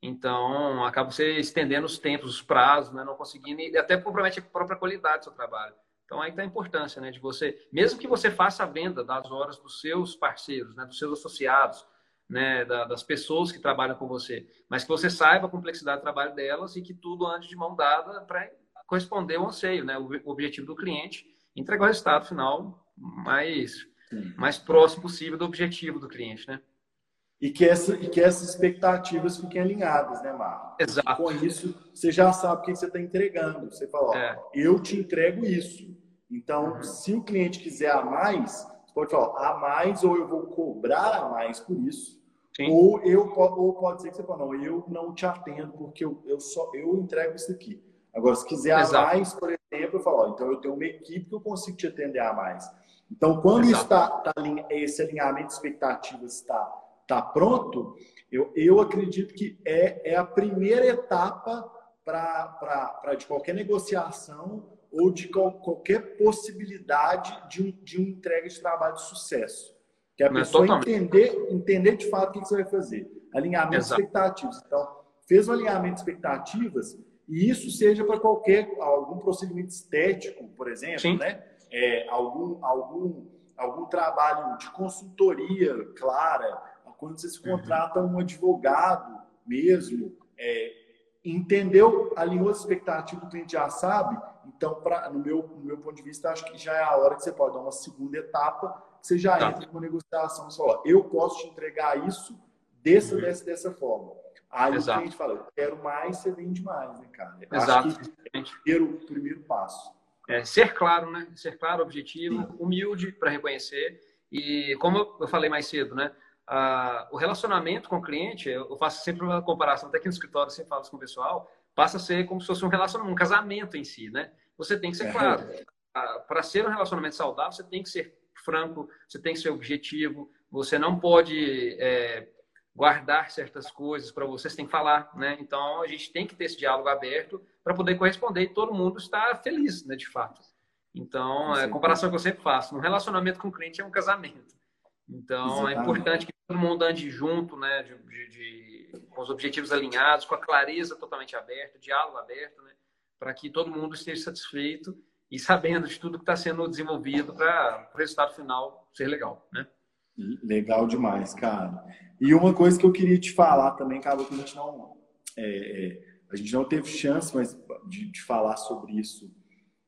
Então, acaba você estendendo os tempos, os prazos, né? não conseguindo, e até compromete a própria qualidade do seu trabalho. Então, aí está a importância né? de você, mesmo que você faça a venda das horas dos seus parceiros, né? dos seus associados, né? Da, das pessoas que trabalham com você, mas que você saiba a complexidade do trabalho delas e que tudo ande de mão dada para corresponder ao anseio, né? o, o objetivo do cliente, entregar o resultado final mais, mais próximo possível do objetivo do cliente. Né? e que, essa, e que essas expectativas fiquem alinhadas, né, Marco? Exato. Com isso, você já sabe o que você está entregando. Você fala, ó, é. eu te entrego isso. Então, uhum. se o cliente quiser a mais, você pode falar, a mais, ou eu vou cobrar a mais por isso. Sim. Ou, eu, ou pode ser que você fale, não, eu não te atendo porque eu, eu, só, eu entrego isso aqui. Agora, se quiser Exato. a mais, por exemplo, eu falo, ó, então eu tenho uma equipe que eu consigo te atender a mais. Então, quando está tá, esse alinhamento de expectativas está está pronto, eu, eu acredito que é, é a primeira etapa para de qualquer negociação ou de qual, qualquer possibilidade de, um, de uma entrega de trabalho de sucesso. Que é a Mas pessoa entender, entender de fato o que, você vai fazer. Alinhamento Exato. de expectativas. Então, fez o alinhamento de expectativas e isso seja para qualquer algum procedimento estético, por exemplo, Sim. né? É, algum, algum, algum trabalho de consultoria clara, quando você se contrata um advogado mesmo, é, entendeu, alinhou as expectativas do cliente já sabe, então, pra, no, meu, no meu ponto de vista, acho que já é a hora que você pode dar uma segunda etapa, que você já tá. entra com negociação, você fala, eu posso te entregar isso dessa, uhum. dessa, dessa forma. Aí Exato. o cliente fala, eu quero mais, você vende mais, né, cara? Exato. Acho que é o primeiro, primeiro passo. É, ser claro, né? Ser claro, objetivo, Sim. humilde para reconhecer. E como eu falei mais cedo, né? ah, o relacionamento com o cliente, eu faço sempre uma comparação, até aqui no escritório, sempre falo isso com o pessoal, passa a ser como se fosse um relacionamento, um casamento em si, né? Você tem que ser é. claro. Ah, Para ser um relacionamento saudável, você tem que ser franco, você tem que ser objetivo, você não pode é, guardar certas coisas para você, você tem que falar, né? Então, a gente tem que ter esse diálogo aberto para poder corresponder e todo mundo está feliz, né, de fato. Então, é a comparação que eu sempre faço, no relacionamento com o cliente é um casamento. Então, é Exatamente. é importante que todo mundo ande junto, né, de, de, de, com os objetivos alinhados, com a clareza totalmente aberta, diálogo aberto, né, para que todo mundo esteja satisfeito e sabendo de tudo que está sendo desenvolvido para o resultado final ser legal, né? Legal demais, cara. E uma coisa que eu queria te falar também, cara, que a gente não, é, é, a gente não teve chance, mas de, de falar sobre isso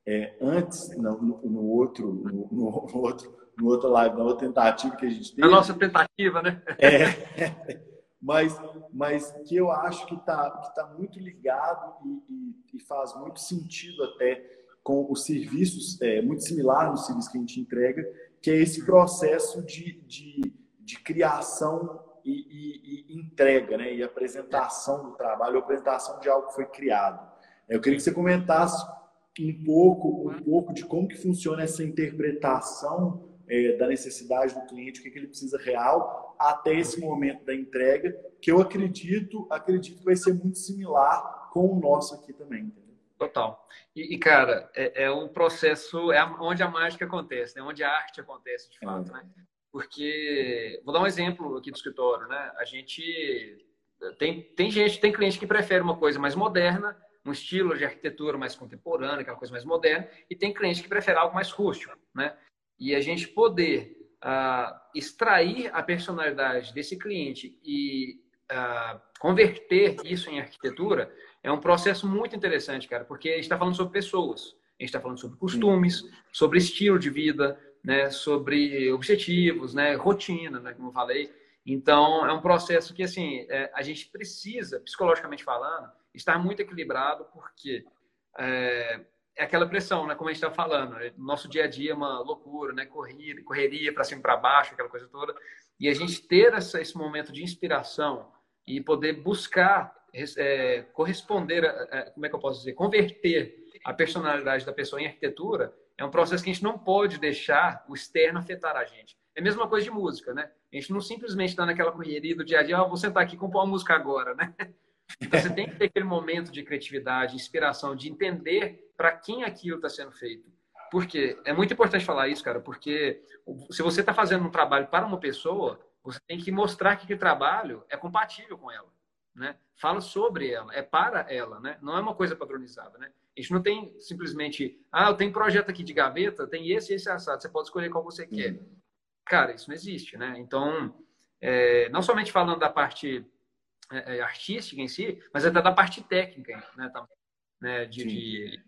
é, antes, no, no, outro, no, no outro no outro live, na outra tentativa que a gente teve. A nossa tentativa, né? É, mas, mas que eu acho que está que tá muito ligado e, e, e, faz muito sentido até com os serviços, é, muito similar nos serviços que a gente entrega, que é esse processo de, de, de criação e, e, e, entrega, né? E apresentação do trabalho, apresentação de algo que foi criado. Eu queria que você comentasse um pouco, um pouco de como que funciona essa interpretação é, da necessidade do cliente, o que, que ele precisa real, até esse momento da entrega, que eu acredito, acredito que vai ser muito similar com o nosso aqui também. Entendeu? Total. E, e cara, é, é, um processo, é onde a mágica acontece, né? onde a arte acontece de fato, né? Porque, vou dar um exemplo aqui do escritório, né? A gente tem, tem gente, tem cliente que prefere uma coisa mais moderna, um estilo de arquitetura mais contemporânea, aquela coisa mais moderna, e tem cliente que prefere algo mais rústico, né? e a gente poder uh, extrair a personalidade desse cliente e uh, converter isso em arquitetura é um processo muito interessante, cara, porque a gente está falando sobre pessoas, a gente está falando sobre costumes, sobre estilo de vida, né, sobre objetivos, né, rotina, né, como eu falei. Então, é um processo que, assim, é, a gente precisa, psicologicamente falando, estar muito equilibrado, porque é, é aquela pressão, né? Como a gente está falando, né? nosso dia a dia é uma loucura, né? Correria, correria para cima e para baixo, aquela coisa toda. E a gente ter essa, esse momento de inspiração e poder buscar é, corresponder, a, como é que eu posso dizer, converter a personalidade da pessoa em arquitetura, é um processo que a gente não pode deixar o externo afetar a gente. É a mesma coisa de música, né? A gente não simplesmente está naquela correria do dia a dia, ah, vou sentar aqui e compor uma música agora, né? Então você tem que ter aquele momento de criatividade, inspiração, de entender para quem aquilo está sendo feito. Porque é muito importante falar isso, cara, porque se você está fazendo um trabalho para uma pessoa, você tem que mostrar que aquele trabalho é compatível com ela, né? Fala sobre ela, é para ela, né? Não é uma coisa padronizada, né? A gente não tem simplesmente, ah, eu tenho projeto aqui de gaveta, tem esse, esse assado, você pode escolher qual você quer. Uhum. Cara, isso não existe, né? Então, é, não somente falando da parte é, é artística em si, mas até da parte técnica, né? Também, né? De, de,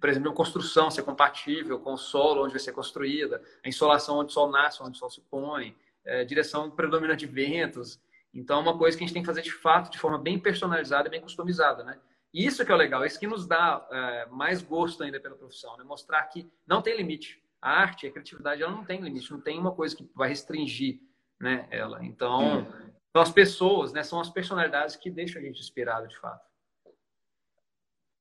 por exemplo, construção ser compatível com o solo onde vai ser construída, a insolação onde o sol nasce, onde o sol se põe, é, direção predominante de ventos. Então, é uma coisa que a gente tem que fazer de fato, de forma bem personalizada e bem customizada, né? Isso que é o legal, isso que nos dá é, mais gosto ainda pela profissão, né? Mostrar que não tem limite. A arte, a criatividade, ela não tem limite, não tem uma coisa que vai restringir, né? Ela. Então, são as pessoas, né? São as personalidades que deixam a gente inspirado, de fato.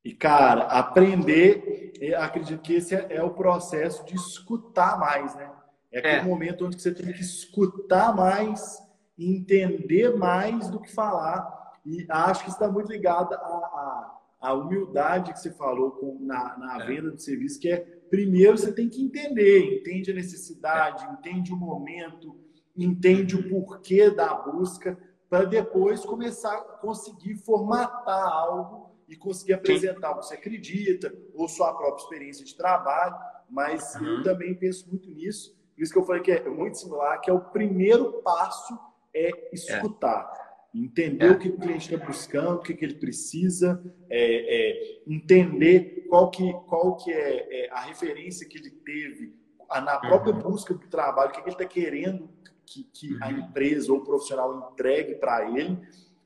E, cara, aprender, acredito que esse é, é o processo de escutar mais, né? É aquele é. momento onde você tem que escutar mais, entender mais do que falar. E acho que está muito ligado à, à, à, humildade que você falou com, na, na é. venda do serviço, que é primeiro você tem que entender, entende a necessidade, é. entende o momento, entende o porquê da busca, para depois começar a conseguir formatar algo e conseguir apresentar o que você acredita, ou sua própria experiência de trabalho. Mas uhum. eu também penso muito nisso. Por isso que eu falei que é muito similar, que é o primeiro passo é escutar. É. Entender é. o que o cliente está buscando, o que, que ele precisa, é, é, entender qual que, qual que é, é a referência que ele teve na própria uhum. busca do trabalho, o que, que ele está querendo que, que uhum. a empresa ou o profissional entregue para ele,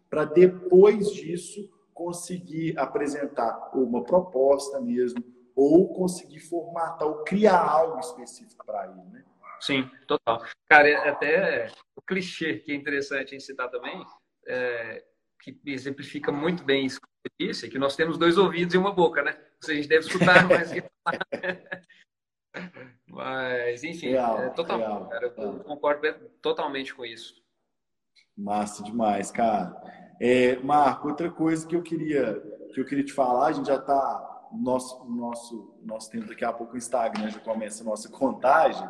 para depois disso conseguir apresentar uma proposta mesmo, ou conseguir formatar ou criar algo específico para ele, né? Sim, total. Cara, é até o clichê que é interessante em citar também, é, que exemplifica muito bem isso que disse, é que nós temos dois ouvidos e uma boca, né? Ou seja, a gente deve escutar mais que. Mas, enfim, real, é totalmente, real, cara, eu concordo totalmente com isso. Massa demais, cara. É, Marco, outra coisa que eu queria que eu queria te falar, a gente já está nosso nosso nosso tempo daqui a pouco o Instagram já começa a nossa contagem,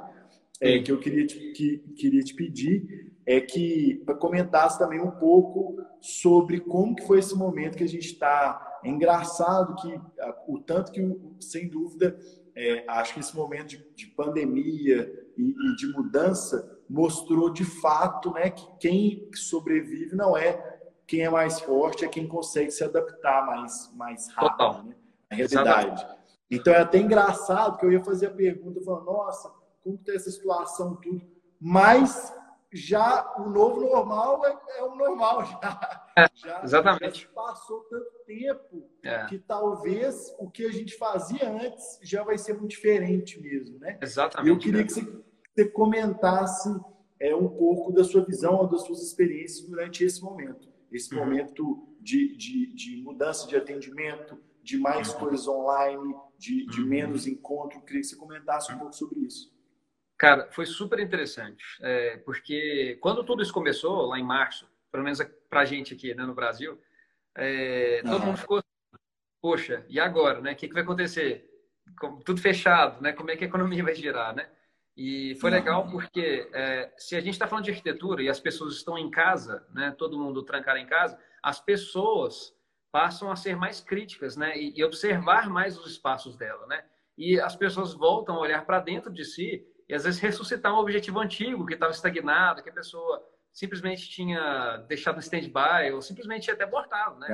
é, que eu queria te, que, queria te pedir é que comentasse também um pouco sobre como que foi esse momento que a gente está. É engraçado que o tanto que, sem dúvida, é, acho que esse momento de, de pandemia e, e, de mudança mostrou de fato né, que quem sobrevive não é quem é mais forte, é quem consegue se adaptar mais, mais rápido né, à realidade. Então é até engraçado que eu ia fazer a pergunta, falando, nossa, como está essa situação, tudo. Mas já o novo normal é, é o normal já. É, já exatamente. Já passou tanto tempo é. que talvez o que a gente fazia antes já vai ser muito diferente mesmo, né? Exatamente. Eu queria que você, você comentasse é, um pouco da sua visão ou das suas experiências durante esse momento. Esse uhum. momento de, de, de, mudança de atendimento, de mais uhum. coisas online, de, de uhum. menos encontro. Eu queria que você comentasse um pouco sobre isso. Cara, foi super interessante, é, porque quando tudo isso começou, lá em março, pelo menos para a gente aqui né, no Brasil, é, todo mundo ficou, poxa, e agora, né? O que, que vai acontecer? Tudo fechado, né? Como é que a economia vai girar, né? E foi legal porque é, se a gente está falando de arquitetura e as pessoas estão em casa, né? Todo mundo trancado em casa, as pessoas passam a ser mais críticas, né? E, e observar mais os espaços dela, né? E as pessoas voltam a olhar para dentro de si e às vezes ressuscitar um objetivo antigo que estava estagnado, que a pessoa simplesmente tinha deixado no stand-by ou simplesmente até abortado, né?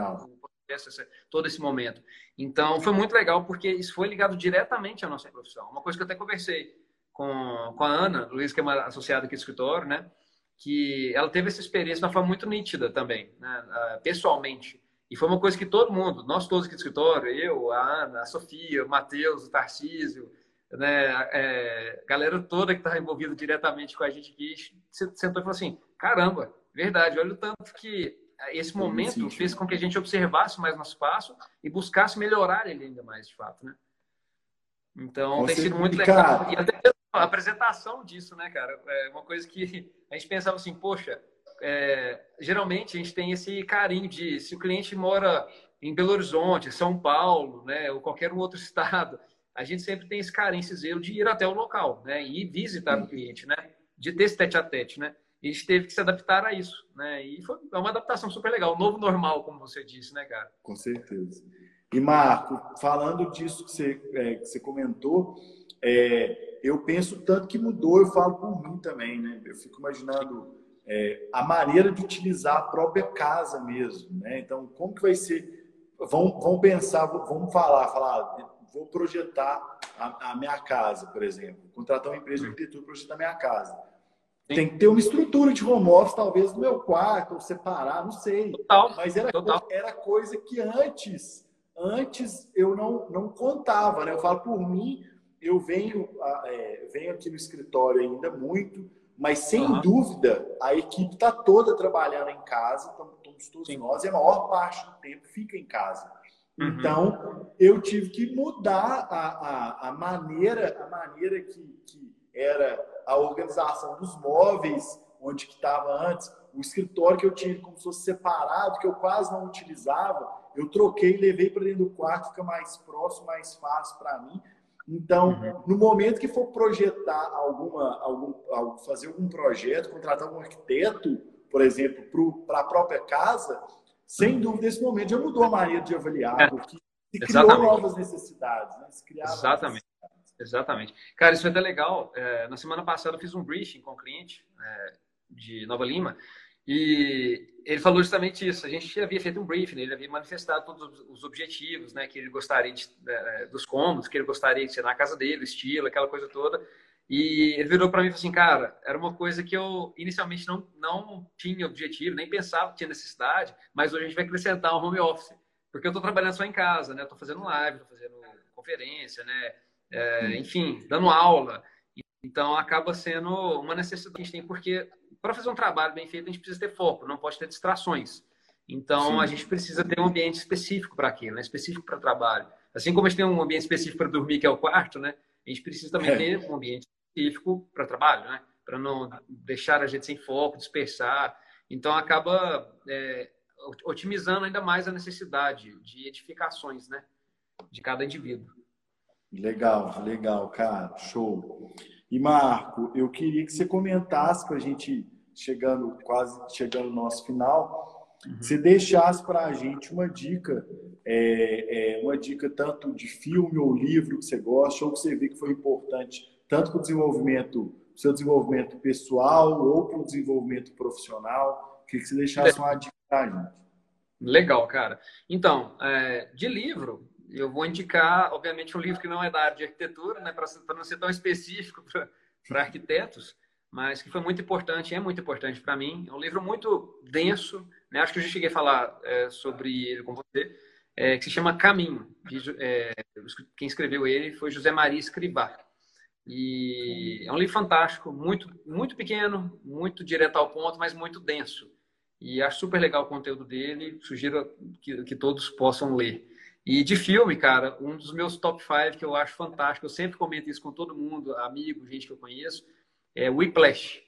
todo esse momento. Então, foi muito legal porque isso foi ligado diretamente à nossa profissão. Uma coisa que eu até conversei com, com a Ana Luiz, que é uma associada aqui do escritório, né? Que ela teve essa experiência de uma forma muito nítida também, né? Pessoalmente. E foi uma coisa que todo mundo, nós todos aqui do escritório, eu, a Ana, a Sofia, o Matheus, o Tarcísio, né, é, galera toda que está envolvida diretamente com a gente aqui sentou e falou assim: caramba, verdade, olha o tanto que esse momento fez com que a gente observasse mais nosso passo e buscasse melhorar ele ainda mais, de fato, né? Então, Você tem sido muito legal. E até a apresentação disso, né, cara? É uma coisa que a gente pensava assim, poxa, é, geralmente a gente tem esse carinho de se o cliente mora em Belo Horizonte, São Paulo, né, ou qualquer outro estado, a gente sempre tem esse esse zelo de ir até o local, né, e visitar o cliente, né, de ter esse tete a tete, né. E a gente teve que se adaptar a isso, né, e foi uma adaptação super legal, o novo normal, como você disse, né, cara? Com certeza. E Marco, falando disso que você, é, que você comentou, é, eu penso tanto que mudou, eu falo por mim também, né? Eu fico imaginando é, a maneira de utilizar a própria casa mesmo, né? Então, como que vai ser? Vão, vão pensar, vamos falar, falar, vou projetar a, a minha casa, por exemplo, contratar uma empresa de arquitetura para projetar a minha casa. Tem que ter uma estrutura de home office, talvez no meu quarto, ou separar, não sei. Total, Mas era, total. Coisa, era coisa que antes, antes eu não, não contava, né? Eu falo por mim, eu venho, é, venho aqui no escritório ainda muito, mas sem uhum. dúvida a equipe está toda trabalhando em casa, estamos todos Sim. nós, e a maior parte do tempo fica em casa. Uhum. Então, eu tive que mudar a, a, a maneira, a maneira que, que era a organização dos móveis, onde que estava antes, o escritório que eu tinha como se fosse separado, que eu quase não utilizava, eu troquei levei para dentro do quarto, fica mais próximo, mais fácil para mim. Então, uhum. no momento que for projetar alguma, algum, fazer algum projeto, contratar um arquiteto, por exemplo, para a própria casa, sem dúvida, esse momento já mudou a maneira de avaliar, é. porque se criou novas necessidades. Né? Se Exatamente. Exatamente. Cara, isso é até legal. É, na semana passada eu fiz um briefing com um cliente é, de Nova Lima e ele falou justamente isso. A gente havia feito um briefing, ele havia manifestado todos os objetivos, né, que ele gostaria de, é, dos cômodos, que ele gostaria de ser na casa dele, estilo, aquela coisa toda. E ele virou para mim e falou assim, cara, era uma coisa que eu inicialmente não, não tinha objetivo, nem pensava que tinha necessidade, mas hoje a gente vai acrescentar um home office, porque eu estou trabalhando só em casa, né? Estou fazendo live, estou fazendo conferência, né? É, enfim, dando aula. Então acaba sendo uma necessidade que a gente tem, porque para fazer um trabalho bem feito, a gente precisa ter foco, não pode ter distrações. Então, Sim. a gente precisa ter um ambiente específico para aquilo, né? específico para trabalho. Assim como a gente tem um ambiente específico para dormir, que é o quarto, né? a gente precisa também é. ter um ambiente específico para trabalho, né? para não deixar a gente sem foco, dispersar. Então, acaba é, otimizando ainda mais a necessidade de edificações né? de cada indivíduo. Legal, legal, cara. Show. E Marco, eu queria que você comentasse para a gente chegando quase chegando no nosso final, uhum. você deixasse para a gente uma dica, é, é, uma dica tanto de filme ou livro que você gosta ou que você vê que foi importante tanto para o desenvolvimento, seu desenvolvimento pessoal ou para o desenvolvimento profissional. Queria que você deixasse uma dica para a gente. Legal, cara. Então, é, de livro, eu vou indicar, obviamente, um livro que não é da área de arquitetura, né, para não ser tão específico para arquitetos, mas que foi muito importante, é muito importante para mim. É um livro muito denso, né, acho que eu já cheguei a falar é, sobre ele com você, é, que se chama Caminho. De, é, quem escreveu ele foi José Maria Escrivá. E é um livro fantástico, muito, muito pequeno, muito direto ao ponto, mas muito denso. E acho super legal o conteúdo dele, sugiro que, que todos possam ler. E de filme, cara, um dos meus top 5 que eu acho fantástico, eu sempre comento isso com todo mundo, amigo, gente que eu conheço, é Whiplash,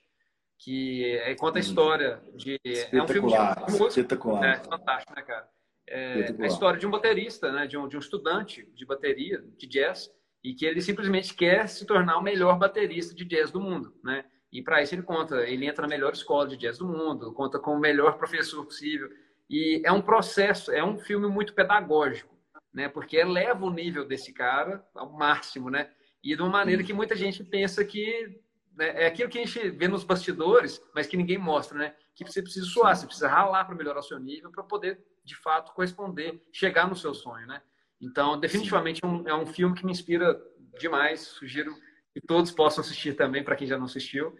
que é, conta a história de... É um filme de... Espetacular. É fantástico, né, cara? É a história de um baterista, né, de um, de um estudante de bateria, de jazz, e que ele simplesmente quer se tornar o melhor baterista de jazz do mundo, né? E para isso ele conta, ele entra na melhor escola de jazz do mundo, conta com o melhor professor possível. E é um processo, é um filme muito pedagógico né? Porque eleva o nível desse cara ao máximo, né? E de uma maneira que muita gente pensa que né, é aquilo que a gente vê nos bastidores, mas que ninguém mostra, né? Que você precisa suar, você precisa ralar para melhorar o seu nível para poder, de fato, corresponder, chegar no seu sonho, né? Então, definitivamente é um, é um filme que me inspira demais. Sugiro que todos possam assistir também, para quem já não assistiu.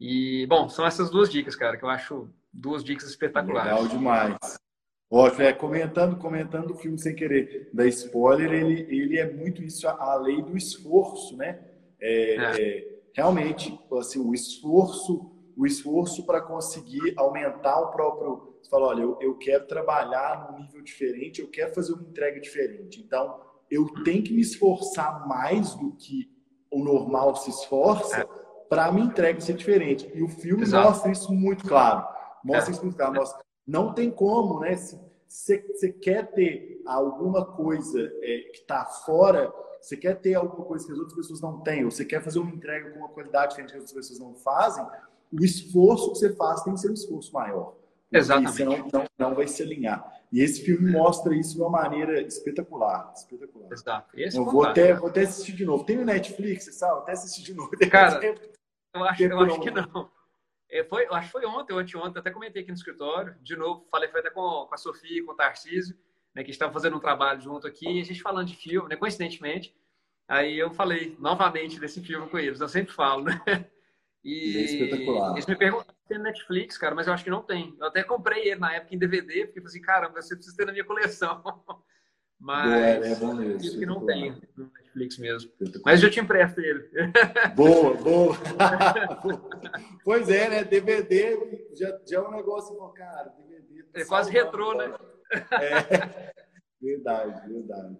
E, bom, são essas duas dicas, cara, que eu acho duas dicas espetaculares. Legal demais. Ótimo, é, comentando, comentando o filme sem querer da spoiler, ele, ele é muito isso, a lei do esforço, né? É, é. É, realmente, assim, o esforço, o esforço para conseguir aumentar o próprio. Você fala, olha, eu, eu quero trabalhar num nível diferente, eu quero fazer uma entrega diferente. Então, eu tenho que me esforçar mais do que o normal se esforça é. para a minha entrega ser diferente. E o filme Exato. mostra isso muito claro. Mostra é. isso muito claro. Mostra, não tem como, né? Se você quer ter alguma coisa é, que está fora, você quer ter alguma coisa que as outras pessoas não têm, ou você quer fazer uma entrega com uma qualidade diferente que as outras pessoas não fazem, o esforço que você faz tem que ser um esforço maior. Exatamente. Senão não, não vai se alinhar. E esse filme mostra isso de uma maneira espetacular. espetacular. Exato. Esse eu vou até, vou até assistir de novo. Tem no Netflix, sabe? Até assistir de novo. Cara, eu acho, eu acho que não. É, foi, acho que foi ontem ou anteontem, até comentei aqui no escritório, de novo, falei foi até com, com a Sofia, com o Tarcísio, né, que estavam fazendo um trabalho junto aqui, e a gente falando de filme, né, coincidentemente, aí eu falei novamente desse filme com eles, eu sempre falo, né? E é espetacular. Eles me perguntaram se tem Netflix, cara, mas eu acho que não tem. Eu até comprei ele na época em DVD, porque eu falei assim, caramba, você precisa ter na minha coleção. Mas é, é bom mesmo. que não tem no Netflix mesmo. Mas eu te empresto ele. Boa, boa. pois é, né? DVD já, já é um negócio, cara, DVD. É quase retrô, né? É, verdade, verdade.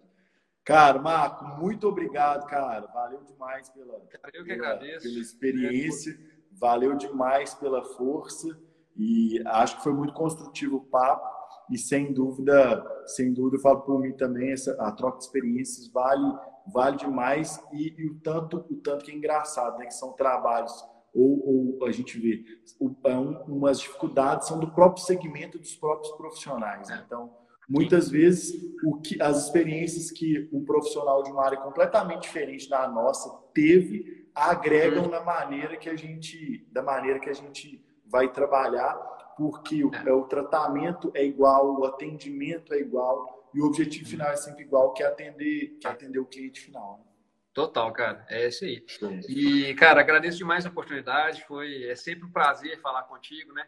Cara, Marco, muito obrigado, cara. Valeu demais pela, agradeço. pela experiência, valeu demais pela força e acho que foi muito construtivo o papo e sem dúvida, sem dúvida, eu falo por mim também, essa, a troca de experiências vale, vale demais e, e o tanto o tanto que é engraçado, né? Que são trabalhos ou, ou a gente vê o, é um, umas dificuldades são do próprio segmento dos próprios profissionais. Né? Então, muitas vezes o que as experiências que um profissional de uma área completamente diferente da nossa teve agregam uhum. na maneira que a gente da maneira que a gente vai trabalhar porque o, é. o tratamento é igual, o atendimento é igual e o objetivo final é sempre igual, que é atender, que é atender o cliente final. Né? Total, cara, é isso aí. E, cara, agradeço demais a oportunidade, foi é sempre um prazer falar contigo, né?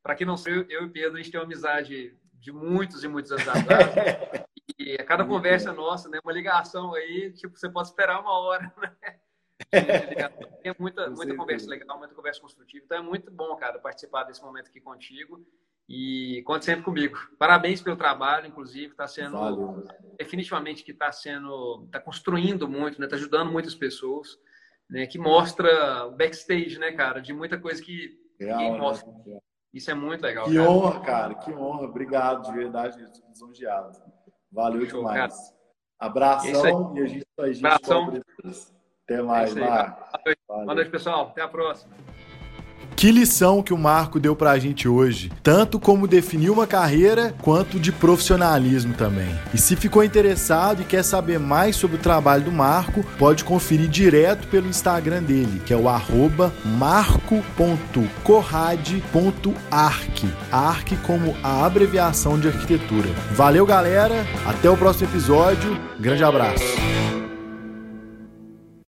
Para quem não sabe, eu e Pedro, a gente tem uma amizade de muitos e muitos anos atrás. e a cada conversa nossa, né, uma ligação aí, tipo, você pode esperar uma hora, né? Tem muita, muita conversa legal, muita conversa construtiva. Então é muito bom, cara, participar desse momento aqui contigo. E conte sempre comigo. Parabéns pelo trabalho, inclusive. Está sendo. Valeu. Definitivamente que está sendo. Está construindo muito, está né? Tá ajudando muitas pessoas. Né? Que mostra o backstage, né, cara? De muita coisa que Real, ninguém né? mostra. Né? Isso é muito legal. Que cara. honra, cara. Que honra. Obrigado, de verdade, lisonjeado. Valeu Show, demais. Cara. Abração é e a gente, a gente Abração. Até mais, é Marco. Boa noite, pessoal. Até a próxima. Que lição que o Marco deu pra gente hoje, tanto como definir uma carreira, quanto de profissionalismo também. E se ficou interessado e quer saber mais sobre o trabalho do Marco, pode conferir direto pelo Instagram dele, que é o arroba marco.corrade.arc. Arc como a abreviação de arquitetura. Valeu, galera. Até o próximo episódio. Grande abraço.